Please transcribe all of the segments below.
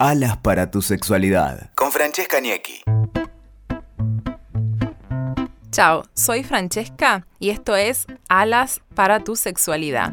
Alas para tu sexualidad. Con Francesca Niecki. Chao, soy Francesca y esto es Alas para tu sexualidad.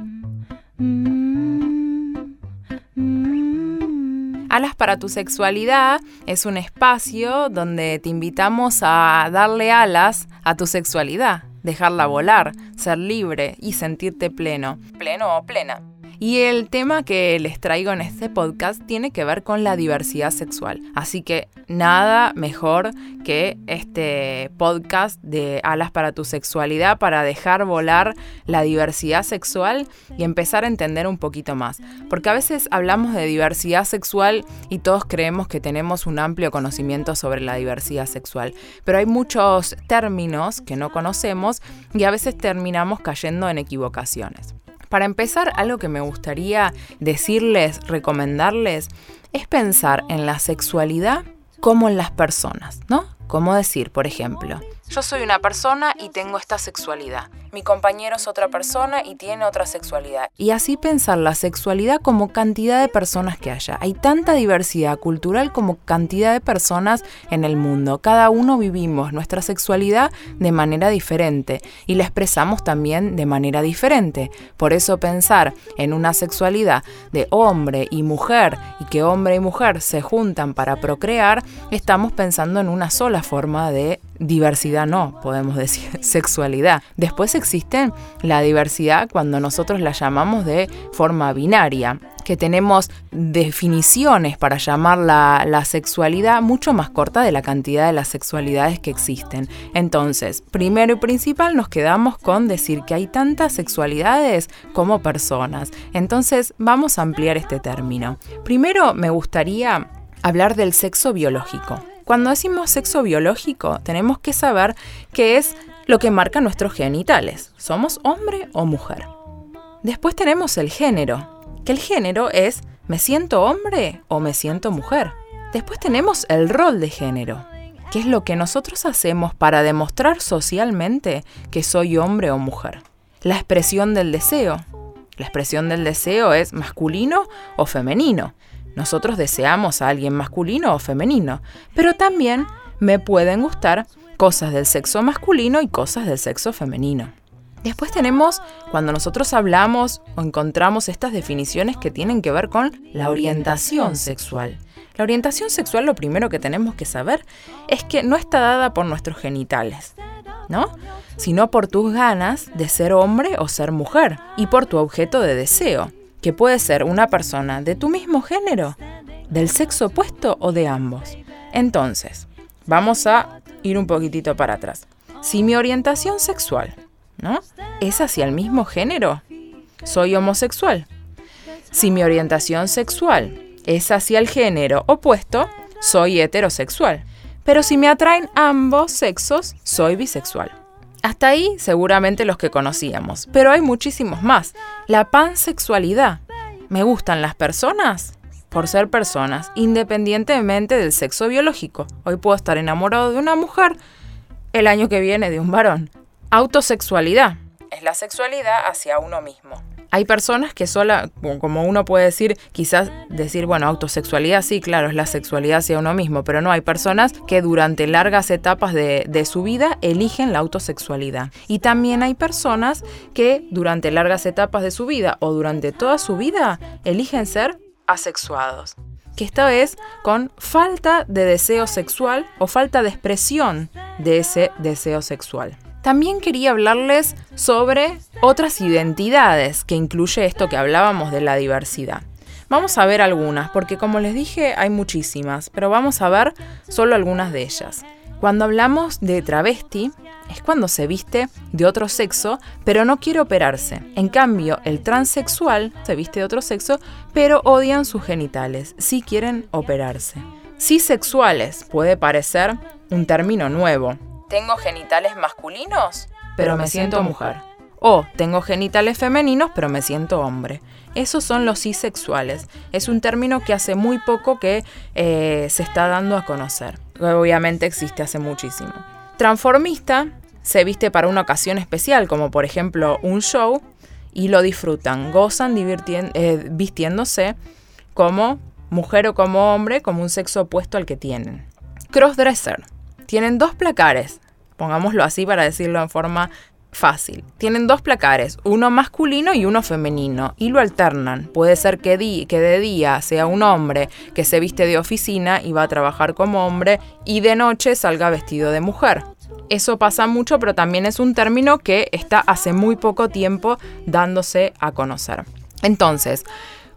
Alas para tu sexualidad es un espacio donde te invitamos a darle alas a tu sexualidad, dejarla volar, ser libre y sentirte pleno, pleno o plena. Y el tema que les traigo en este podcast tiene que ver con la diversidad sexual. Así que nada mejor que este podcast de Alas para tu sexualidad para dejar volar la diversidad sexual y empezar a entender un poquito más. Porque a veces hablamos de diversidad sexual y todos creemos que tenemos un amplio conocimiento sobre la diversidad sexual. Pero hay muchos términos que no conocemos y a veces terminamos cayendo en equivocaciones. Para empezar, algo que me gustaría decirles, recomendarles, es pensar en la sexualidad como en las personas, ¿no? Como decir, por ejemplo, yo soy una persona y tengo esta sexualidad. Mi compañero es otra persona y tiene otra sexualidad. Y así pensar la sexualidad como cantidad de personas que haya. Hay tanta diversidad cultural como cantidad de personas en el mundo. Cada uno vivimos nuestra sexualidad de manera diferente y la expresamos también de manera diferente. Por eso pensar en una sexualidad de hombre y mujer y que hombre y mujer se juntan para procrear, estamos pensando en una sola forma de diversidad no, podemos decir sexualidad. Después existe la diversidad cuando nosotros la llamamos de forma binaria, que tenemos definiciones para llamar la, la, sexualidad mucho más corta de la cantidad de las sexualidades que existen. Entonces, primero y principal nos quedamos con decir que hay tantas sexualidades como personas. Entonces, vamos a ampliar este término. Primero me gustaría hablar del sexo biológico. Cuando decimos sexo biológico, tenemos que saber qué es lo que marca nuestros genitales. ¿Somos hombre o mujer? Después tenemos el género, que el género es ¿me siento hombre o me siento mujer? Después tenemos el rol de género, que es lo que nosotros hacemos para demostrar socialmente que soy hombre o mujer. La expresión del deseo. La expresión del deseo es masculino o femenino. Nosotros deseamos a alguien masculino o femenino, pero también me pueden gustar cosas del sexo masculino y cosas del sexo femenino. Después tenemos cuando nosotros hablamos o encontramos estas definiciones que tienen que ver con la orientación sexual. La orientación sexual lo primero que tenemos que saber es que no está dada por nuestros genitales, ¿no? Sino por tus ganas de ser hombre o ser mujer y por tu objeto de deseo que puede ser una persona de tu mismo género, del sexo opuesto o de ambos. Entonces, vamos a ir un poquitito para atrás. Si mi orientación sexual, ¿no? Es hacia el mismo género, soy homosexual. Si mi orientación sexual es hacia el género opuesto, soy heterosexual. Pero si me atraen ambos sexos, soy bisexual. Hasta ahí seguramente los que conocíamos, pero hay muchísimos más. La pansexualidad. ¿Me gustan las personas? Por ser personas, independientemente del sexo biológico. Hoy puedo estar enamorado de una mujer, el año que viene de un varón. Autosexualidad. Es la sexualidad hacia uno mismo. Hay personas que sola, como uno puede decir, quizás decir, bueno, autosexualidad sí, claro, es la sexualidad hacia uno mismo, pero no, hay personas que durante largas etapas de, de su vida eligen la autosexualidad. Y también hay personas que durante largas etapas de su vida o durante toda su vida eligen ser asexuados que esto es con falta de deseo sexual o falta de expresión de ese deseo sexual. También quería hablarles sobre otras identidades que incluye esto que hablábamos de la diversidad. Vamos a ver algunas, porque como les dije hay muchísimas, pero vamos a ver solo algunas de ellas. Cuando hablamos de travesti, es cuando se viste de otro sexo, pero no quiere operarse. En cambio, el transexual se viste de otro sexo, pero odian sus genitales, sí quieren operarse. Cisexuales puede parecer un término nuevo, tengo genitales masculinos, pero me siento mujer. O tengo genitales femeninos, pero me siento hombre. Esos son los cisexuales. Es un término que hace muy poco que eh, se está dando a conocer. Obviamente existe hace muchísimo. Transformista se viste para una ocasión especial, como por ejemplo un show, y lo disfrutan, gozan eh, vistiéndose como mujer o como hombre, como un sexo opuesto al que tienen. Crossdresser. Tienen dos placares, pongámoslo así para decirlo en forma fácil. Tienen dos placares, uno masculino y uno femenino, y lo alternan. Puede ser que, que de día sea un hombre que se viste de oficina y va a trabajar como hombre, y de noche salga vestido de mujer. Eso pasa mucho, pero también es un término que está hace muy poco tiempo dándose a conocer. Entonces,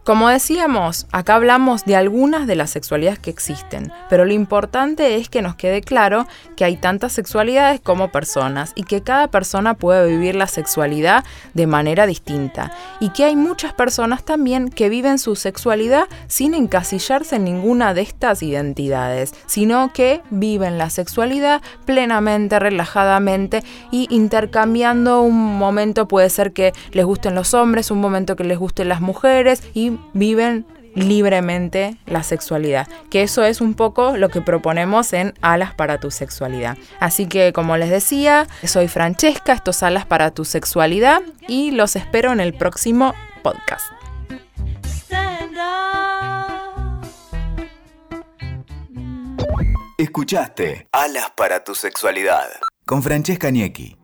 como decíamos, acá hablamos de algunas de las sexualidades que existen, pero lo importante es que nos quede claro que hay tantas sexualidades como personas y que cada persona puede vivir la sexualidad de manera distinta. Y que hay muchas personas también que viven su sexualidad sin encasillarse en ninguna de estas identidades, sino que viven la sexualidad plenamente, relajadamente y intercambiando. Un momento puede ser que les gusten los hombres, un momento que les gusten las mujeres y viven libremente la sexualidad, que eso es un poco lo que proponemos en Alas para tu sexualidad. Así que como les decía, soy Francesca, estos Alas para tu sexualidad y los espero en el próximo podcast. Escuchaste Alas para tu sexualidad con Francesca Niecki.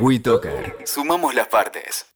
WeToker. Sumamos las partes.